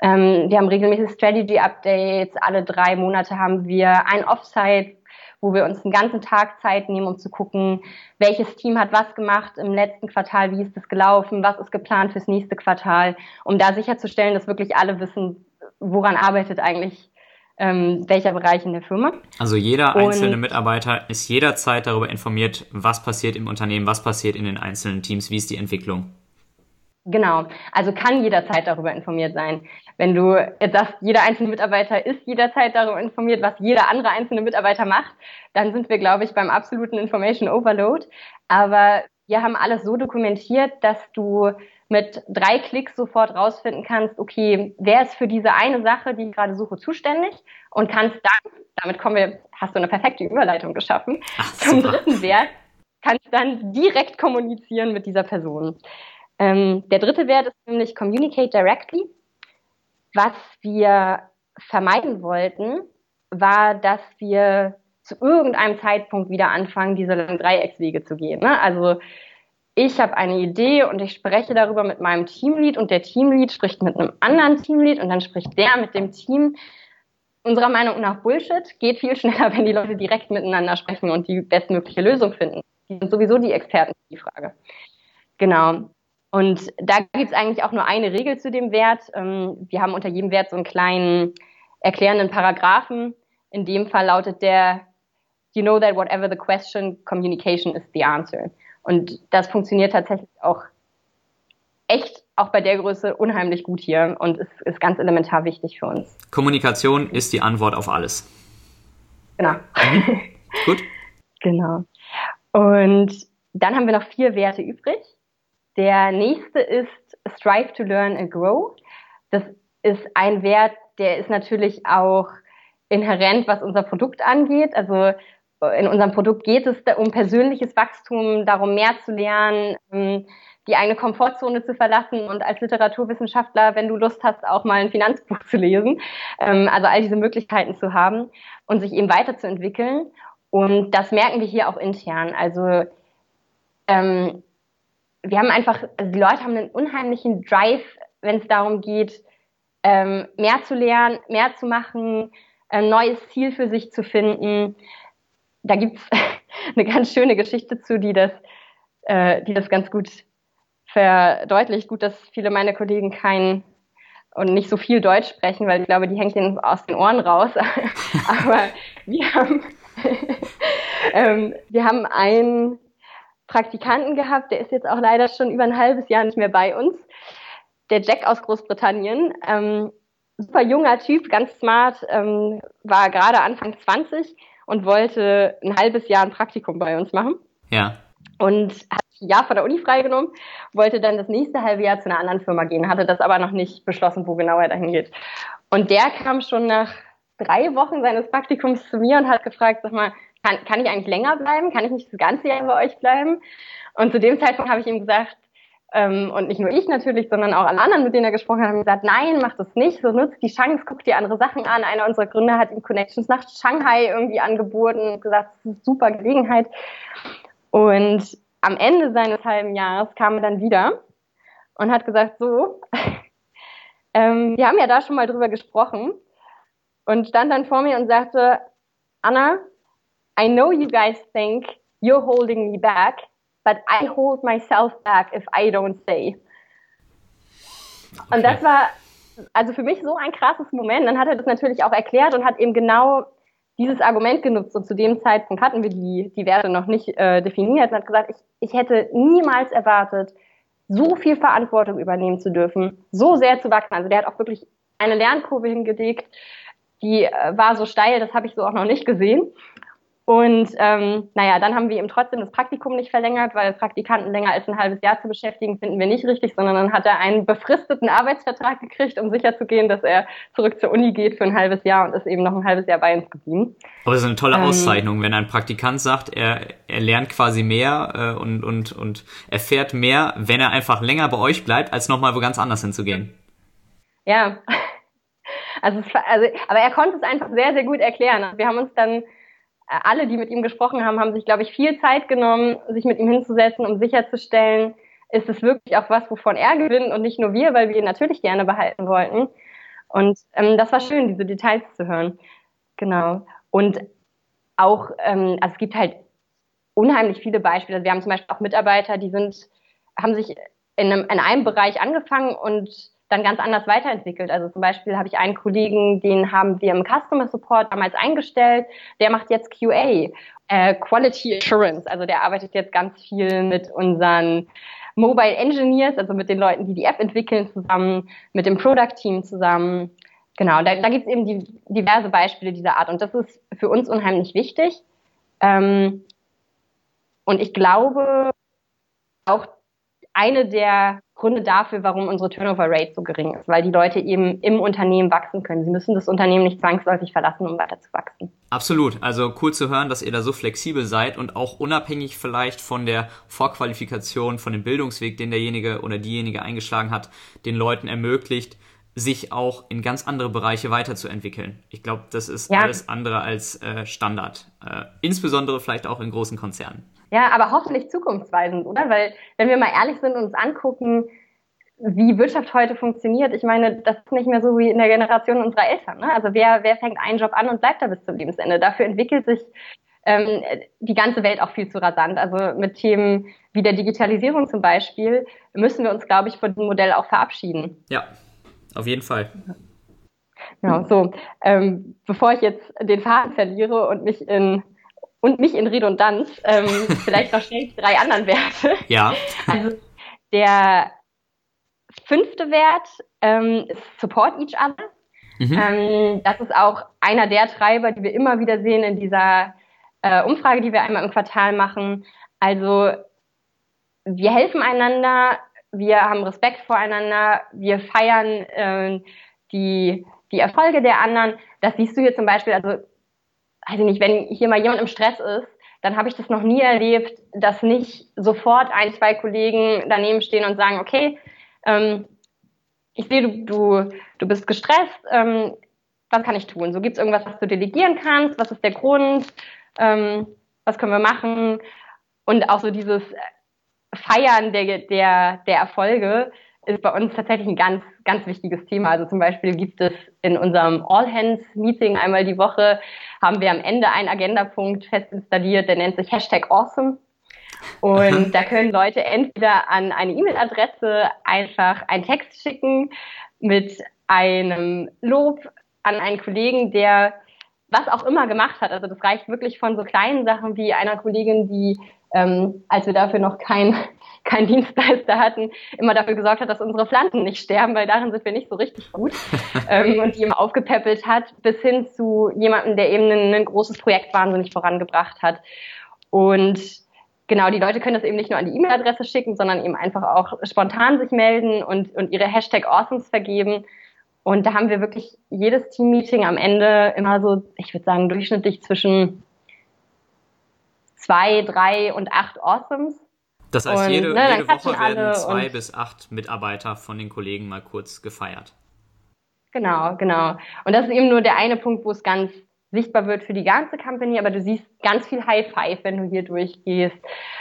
Ähm, wir haben regelmäßig Strategy-Updates. Alle drei Monate haben wir ein Offsite, wo wir uns einen ganzen Tag Zeit nehmen, um zu gucken, welches Team hat was gemacht im letzten Quartal, wie ist es gelaufen, was ist geplant fürs nächste Quartal, um da sicherzustellen, dass wirklich alle wissen, woran arbeitet eigentlich ähm, welcher Bereich in der Firma. Also jeder einzelne Und, Mitarbeiter ist jederzeit darüber informiert, was passiert im Unternehmen, was passiert in den einzelnen Teams, wie ist die Entwicklung. Genau, also kann jederzeit darüber informiert sein. Wenn du jetzt sagst, jeder einzelne Mitarbeiter ist jederzeit darüber informiert, was jeder andere einzelne Mitarbeiter macht, dann sind wir, glaube ich, beim absoluten Information Overload. Aber wir haben alles so dokumentiert, dass du mit drei Klicks sofort rausfinden kannst, okay, wer ist für diese eine Sache, die ich gerade suche, zuständig und kannst dann, damit kommen wir, hast du eine perfekte Überleitung geschaffen, Ach, zum dritten Wert, kannst dann direkt kommunizieren mit dieser Person. Ähm, der dritte Wert ist nämlich Communicate Directly. Was wir vermeiden wollten, war, dass wir zu irgendeinem Zeitpunkt wieder anfangen, diese langen Dreieckswege zu gehen. Ne? Also ich habe eine Idee und ich spreche darüber mit meinem Teamlead und der Teamlead spricht mit einem anderen Teamlead und dann spricht der mit dem Team. Unserer Meinung nach Bullshit geht viel schneller, wenn die Leute direkt miteinander sprechen und die bestmögliche Lösung finden. Die sind sowieso die Experten für die Frage. Genau. Und da gibt es eigentlich auch nur eine Regel zu dem Wert. Ähm, wir haben unter jedem Wert so einen kleinen erklärenden Paragraphen. In dem Fall lautet der, you know that whatever the question, communication is the answer. Und das funktioniert tatsächlich auch echt auch bei der Größe unheimlich gut hier und ist, ist ganz elementar wichtig für uns. Kommunikation ist die Antwort auf alles. Genau. Mhm. Gut. Genau. Und dann haben wir noch vier Werte übrig. Der nächste ist Strive to Learn and Grow. Das ist ein Wert, der ist natürlich auch inhärent, was unser Produkt angeht. Also in unserem Produkt geht es um persönliches Wachstum, darum mehr zu lernen, ähm, die eigene Komfortzone zu verlassen und als Literaturwissenschaftler, wenn du Lust hast, auch mal ein Finanzbuch zu lesen. Ähm, also all diese Möglichkeiten zu haben und sich eben weiterzuentwickeln. Und das merken wir hier auch intern. Also ähm, wir haben einfach, also die Leute haben einen unheimlichen Drive, wenn es darum geht, ähm, mehr zu lernen, mehr zu machen, ein neues Ziel für sich zu finden. Da gibt's eine ganz schöne Geschichte zu, die das, äh, die das ganz gut verdeutlicht. Gut, dass viele meiner Kollegen kein und nicht so viel Deutsch sprechen, weil ich glaube, die hängt ihnen aus den Ohren raus. Aber wir haben, ähm, wir haben einen Praktikanten gehabt, der ist jetzt auch leider schon über ein halbes Jahr nicht mehr bei uns. Der Jack aus Großbritannien, ähm, super junger Typ, ganz smart, ähm, war gerade Anfang 20 und wollte ein halbes Jahr ein Praktikum bei uns machen. Ja. Und hat ein Jahr vor der Uni freigenommen, wollte dann das nächste halbe Jahr zu einer anderen Firma gehen, hatte das aber noch nicht beschlossen, wo genau er dahin geht. Und der kam schon nach drei Wochen seines Praktikums zu mir und hat gefragt, sag mal, kann, kann ich eigentlich länger bleiben? Kann ich nicht das ganze Jahr bei euch bleiben? Und zu dem Zeitpunkt habe ich ihm gesagt, ähm, und nicht nur ich natürlich, sondern auch alle anderen, mit denen er gesprochen hat, haben gesagt, nein, mach das nicht, so nutzt die Chance, guck dir andere Sachen an. Einer unserer Gründer hat ihm Connections nach Shanghai irgendwie angeboten und gesagt, das ist eine super Gelegenheit. Und am Ende seines halben Jahres kam er dann wieder und hat gesagt, so, ähm, wir haben ja da schon mal drüber gesprochen und stand dann vor mir und sagte, Anna, I know you guys think you're holding me back, but I hold myself back if I don't stay. Okay. Und das war also für mich so ein krasses Moment. Dann hat er das natürlich auch erklärt und hat eben genau dieses Argument genutzt. Und zu dem Zeitpunkt hatten wir die, die Werte noch nicht äh, definiert und hat gesagt, ich, ich hätte niemals erwartet, so viel Verantwortung übernehmen zu dürfen, so sehr zu wachsen. Also der hat auch wirklich eine Lernkurve hingelegt, die äh, war so steil, das habe ich so auch noch nicht gesehen. Und ähm, naja, dann haben wir ihm trotzdem das Praktikum nicht verlängert, weil Praktikanten länger als ein halbes Jahr zu beschäftigen, finden wir nicht richtig, sondern dann hat er einen befristeten Arbeitsvertrag gekriegt, um sicherzugehen, dass er zurück zur Uni geht für ein halbes Jahr und ist eben noch ein halbes Jahr bei uns geblieben. Aber das ist eine tolle ähm, Auszeichnung, wenn ein Praktikant sagt, er, er lernt quasi mehr äh, und, und, und erfährt mehr, wenn er einfach länger bei euch bleibt, als nochmal wo ganz anders hinzugehen. Ja, also, also aber er konnte es einfach sehr, sehr gut erklären. Wir haben uns dann alle, die mit ihm gesprochen haben, haben sich, glaube ich, viel Zeit genommen, sich mit ihm hinzusetzen, um sicherzustellen, ist es wirklich auch was, wovon er gewinnt und nicht nur wir, weil wir ihn natürlich gerne behalten wollten. Und ähm, das war schön, diese Details zu hören. Genau. Und auch, ähm, also es gibt halt unheimlich viele Beispiele. Also wir haben zum Beispiel auch Mitarbeiter, die sind, haben sich in einem, in einem Bereich angefangen und dann ganz anders weiterentwickelt. Also zum Beispiel habe ich einen Kollegen, den haben wir im Customer Support damals eingestellt, der macht jetzt QA, äh, Quality Assurance. Also der arbeitet jetzt ganz viel mit unseren Mobile Engineers, also mit den Leuten, die die App entwickeln, zusammen, mit dem Product Team zusammen. Genau, da, da gibt es eben die, diverse Beispiele dieser Art und das ist für uns unheimlich wichtig. Ähm, und ich glaube, auch eine der Gründe dafür, warum unsere Turnover Rate so gering ist, weil die Leute eben im Unternehmen wachsen können. Sie müssen das Unternehmen nicht zwangsläufig verlassen, um weiter zu wachsen. Absolut. Also cool zu hören, dass ihr da so flexibel seid und auch unabhängig vielleicht von der Vorqualifikation, von dem Bildungsweg, den derjenige oder diejenige eingeschlagen hat, den Leuten ermöglicht, sich auch in ganz andere Bereiche weiterzuentwickeln. Ich glaube, das ist ja. alles andere als äh, Standard. Äh, insbesondere vielleicht auch in großen Konzernen. Ja, aber hoffentlich zukunftsweisend, oder? Weil, wenn wir mal ehrlich sind und uns angucken, wie Wirtschaft heute funktioniert, ich meine, das ist nicht mehr so wie in der Generation unserer Eltern. Ne? Also wer, wer fängt einen Job an und bleibt da bis zum Lebensende? Dafür entwickelt sich ähm, die ganze Welt auch viel zu rasant. Also mit Themen wie der Digitalisierung zum Beispiel müssen wir uns, glaube ich, von dem Modell auch verabschieden. Ja, auf jeden Fall. Genau, so. Ähm, bevor ich jetzt den Faden verliere und mich in und mich in Redundanz, ähm, vielleicht noch schnell die drei anderen Werte. Ja. Also der fünfte Wert ähm, ist Support Each Other. Mhm. Ähm, das ist auch einer der Treiber, die wir immer wieder sehen in dieser äh, Umfrage, die wir einmal im Quartal machen. Also wir helfen einander, wir haben Respekt voreinander, wir feiern äh, die, die Erfolge der anderen. Das siehst du hier zum Beispiel, also weiß ich nicht, wenn hier mal jemand im Stress ist, dann habe ich das noch nie erlebt, dass nicht sofort ein, zwei Kollegen daneben stehen und sagen, okay, ähm, ich sehe, du, du, du bist gestresst, ähm, was kann ich tun? So gibt es irgendwas, was du delegieren kannst, was ist der Grund, ähm, was können wir machen? Und auch so dieses Feiern der, der, der Erfolge ist bei uns tatsächlich ein ganz, ganz wichtiges Thema. Also zum Beispiel gibt es in unserem All-Hands-Meeting einmal die Woche, haben wir am Ende einen Agendapunkt fest installiert, der nennt sich Hashtag Awesome. Und da können Leute entweder an eine E-Mail-Adresse einfach einen Text schicken mit einem Lob an einen Kollegen, der was auch immer gemacht hat. Also das reicht wirklich von so kleinen Sachen wie einer Kollegin, die ähm, als wir dafür noch kein, kein Dienstleister hatten, immer dafür gesorgt hat, dass unsere Pflanzen nicht sterben, weil darin sind wir nicht so richtig gut ähm, und die immer aufgepäppelt hat, bis hin zu jemandem, der eben ein, ein großes Projekt wahnsinnig vorangebracht hat. Und genau, die Leute können das eben nicht nur an die E-Mail-Adresse schicken, sondern eben einfach auch spontan sich melden und, und ihre Hashtag Awesomes vergeben. Und da haben wir wirklich jedes Team-Meeting am Ende immer so, ich würde sagen, durchschnittlich zwischen zwei, drei und acht Awesomes. Das heißt, und, jede, ne, jede Woche werden zwei bis acht Mitarbeiter von den Kollegen mal kurz gefeiert. Genau, genau. Und das ist eben nur der eine Punkt, wo es ganz sichtbar wird für die ganze Company, aber du siehst ganz viel High Five, wenn du hier durchgehst.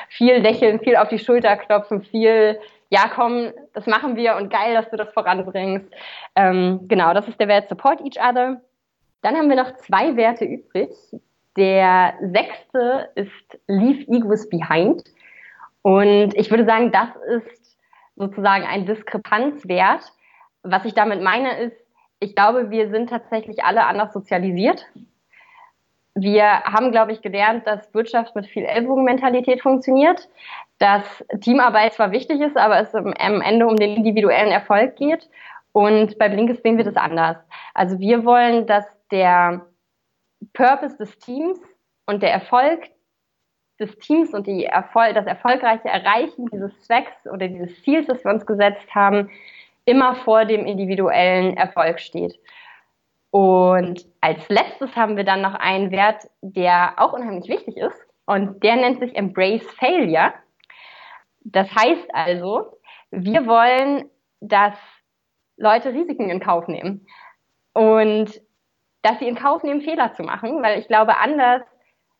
Viel lächeln, viel auf die Schulter klopfen, viel, ja komm, das machen wir und geil, dass du das voranbringst. Ähm, genau, das ist der Wert Support Each Other. Dann haben wir noch zwei Werte übrig. Der sechste ist Leave Egos Behind. Und ich würde sagen, das ist sozusagen ein Diskrepanzwert. Was ich damit meine ist, ich glaube, wir sind tatsächlich alle anders sozialisiert. Wir haben, glaube ich, gelernt, dass Wirtschaft mit viel Ellbogenmentalität funktioniert, dass Teamarbeit zwar wichtig ist, aber es am Ende um den individuellen Erfolg geht. Und bei Blinkist sehen wir das anders. Also wir wollen, dass der Purpose des Teams und der Erfolg des Teams und die Erfol das erfolgreiche Erreichen dieses Zwecks oder dieses Ziels, das wir uns gesetzt haben, immer vor dem individuellen Erfolg steht. Und als letztes haben wir dann noch einen Wert, der auch unheimlich wichtig ist und der nennt sich Embrace Failure. Das heißt also, wir wollen, dass Leute Risiken in Kauf nehmen und dass sie in Kauf nehmen, Fehler zu machen, weil ich glaube, anders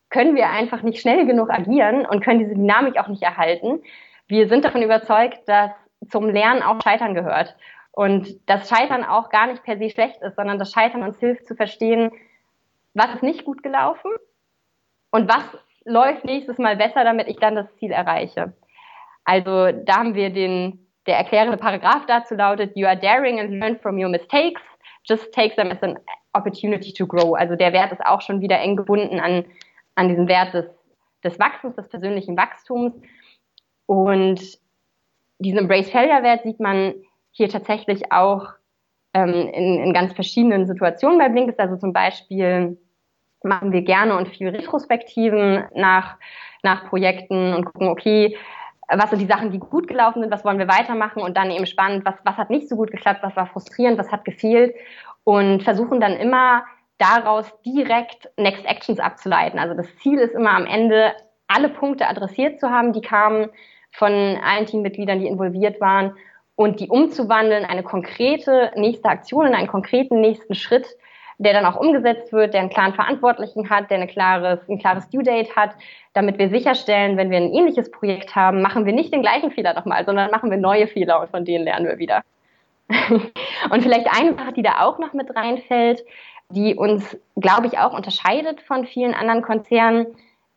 können wir einfach nicht schnell genug agieren und können diese Dynamik auch nicht erhalten. Wir sind davon überzeugt, dass zum Lernen auch Scheitern gehört. Und das Scheitern auch gar nicht per se schlecht ist, sondern das Scheitern uns hilft zu verstehen, was ist nicht gut gelaufen und was läuft nächstes Mal besser, damit ich dann das Ziel erreiche. Also da haben wir den, der erklärende Paragraph dazu lautet, you are daring and learn from your mistakes, just take them as an opportunity to grow. Also der Wert ist auch schon wieder eng gebunden an, an diesen Wert des, des Wachstums, des persönlichen Wachstums. Und diesen Embrace Failure Wert sieht man hier tatsächlich auch ähm, in, in ganz verschiedenen Situationen bei Blinkist. Also zum Beispiel machen wir gerne und viel Retrospektiven nach, nach Projekten und gucken, okay, was sind die Sachen, die gut gelaufen sind, was wollen wir weitermachen und dann eben spannend, was, was hat nicht so gut geklappt, was war frustrierend, was hat gefehlt und versuchen dann immer daraus direkt Next Actions abzuleiten. Also das Ziel ist immer am Ende, alle Punkte adressiert zu haben, die kamen von allen Teammitgliedern, die involviert waren und die umzuwandeln, eine konkrete nächste Aktion in einen konkreten nächsten Schritt, der dann auch umgesetzt wird, der einen klaren Verantwortlichen hat, der eine klares, ein klares Due Date hat, damit wir sicherstellen, wenn wir ein ähnliches Projekt haben, machen wir nicht den gleichen Fehler nochmal, sondern machen wir neue Fehler und von denen lernen wir wieder. und vielleicht eine Sache, die da auch noch mit reinfällt, die uns, glaube ich, auch unterscheidet von vielen anderen Konzernen,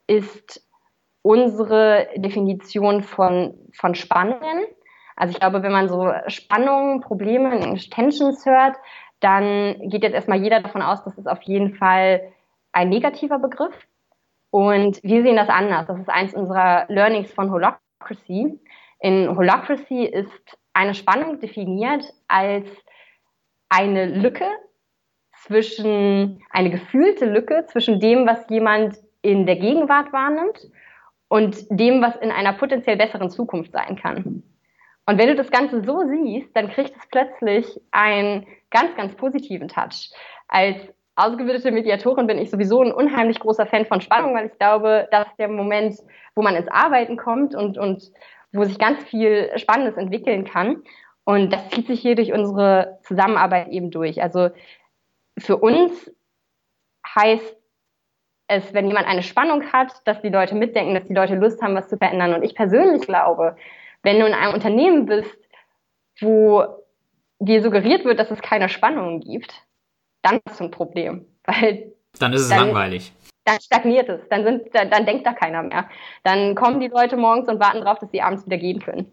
ist unsere Definition von, von Spannungen. Also ich glaube, wenn man so Spannungen, Probleme Tensions hört, dann geht jetzt erstmal jeder davon aus, dass es auf jeden Fall ein negativer Begriff. Und wir sehen das anders. Das ist eins unserer Learnings von Holacracy. In Holacracy ist eine Spannung definiert als eine Lücke zwischen, eine gefühlte Lücke zwischen dem, was jemand in der Gegenwart wahrnimmt und dem, was in einer potenziell besseren Zukunft sein kann. Und wenn du das Ganze so siehst, dann kriegt es plötzlich einen ganz, ganz positiven Touch. Als ausgebildete Mediatorin bin ich sowieso ein unheimlich großer Fan von Spannung, weil ich glaube, das ist der Moment, wo man ins Arbeiten kommt und, und wo sich ganz viel Spannendes entwickeln kann. Und das zieht sich hier durch unsere Zusammenarbeit eben durch. Also für uns heißt es, wenn jemand eine Spannung hat, dass die Leute mitdenken, dass die Leute Lust haben, was zu verändern. Und ich persönlich glaube, wenn du in einem Unternehmen bist, wo dir suggeriert wird, dass es keine Spannungen gibt, dann hast du ein Problem. Weil dann ist es dann, langweilig. Dann stagniert es. Dann, sind, dann, dann denkt da keiner mehr. Dann kommen die Leute morgens und warten darauf, dass sie abends wieder gehen können.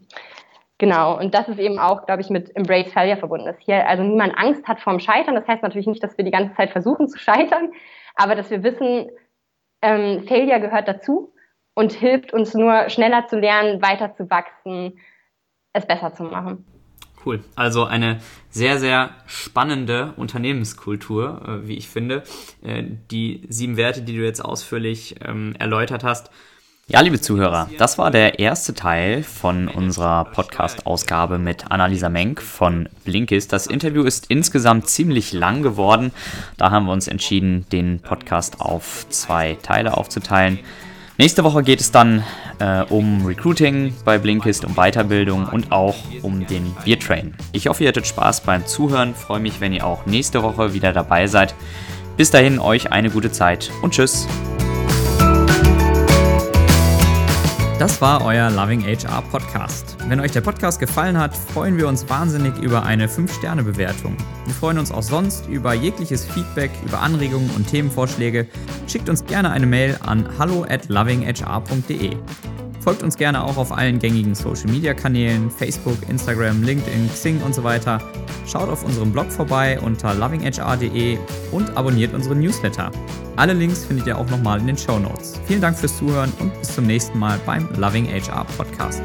Genau, und das ist eben auch, glaube ich, mit Embrace Failure verbunden. Dass hier also niemand Angst hat vorm Scheitern. Das heißt natürlich nicht, dass wir die ganze Zeit versuchen zu scheitern, aber dass wir wissen, ähm, Failure gehört dazu und hilft uns nur schneller zu lernen, weiter zu wachsen, es besser zu machen. Cool. Also eine sehr, sehr spannende Unternehmenskultur, äh, wie ich finde. Äh, die sieben Werte, die du jetzt ausführlich ähm, erläutert hast, Ja, liebe Zuhörer, das war der erste Teil von unserer Podcast-Ausgabe mit Annalisa Menk von Blinkist. Das Interview ist insgesamt ziemlich lang geworden. Da haben wir uns entschieden, den Podcast auf zwei Teile aufzuteilen. Nächste Woche geht es dann äh, um Recruiting bei Blinkist, um Weiterbildung und auch um den Biertrain. Ich hoffe, ihr hattet Spaß beim Zuhören. Freue mich, wenn ihr auch nächste Woche wieder dabei seid. Bis dahin euch eine gute Zeit und tschüss. Das war euer Loving HR Podcast. Wenn euch der Podcast gefallen hat, freuen wir uns wahnsinnig über eine 5-Sterne-Bewertung. Wir freuen uns auch sonst über jegliches Feedback, über Anregungen und Themenvorschläge. Schickt uns gerne eine Mail an hallo at lovinghr.de. Folgt uns gerne auch auf allen gängigen Social Media Kanälen, Facebook, Instagram, LinkedIn, Xing und so weiter. Schaut auf unserem Blog vorbei unter lovinghr.de und abonniert unseren Newsletter. Alle Links findet ihr auch nochmal in den Show Notes. Vielen Dank fürs Zuhören und bis zum nächsten Mal beim Loving HR Podcast.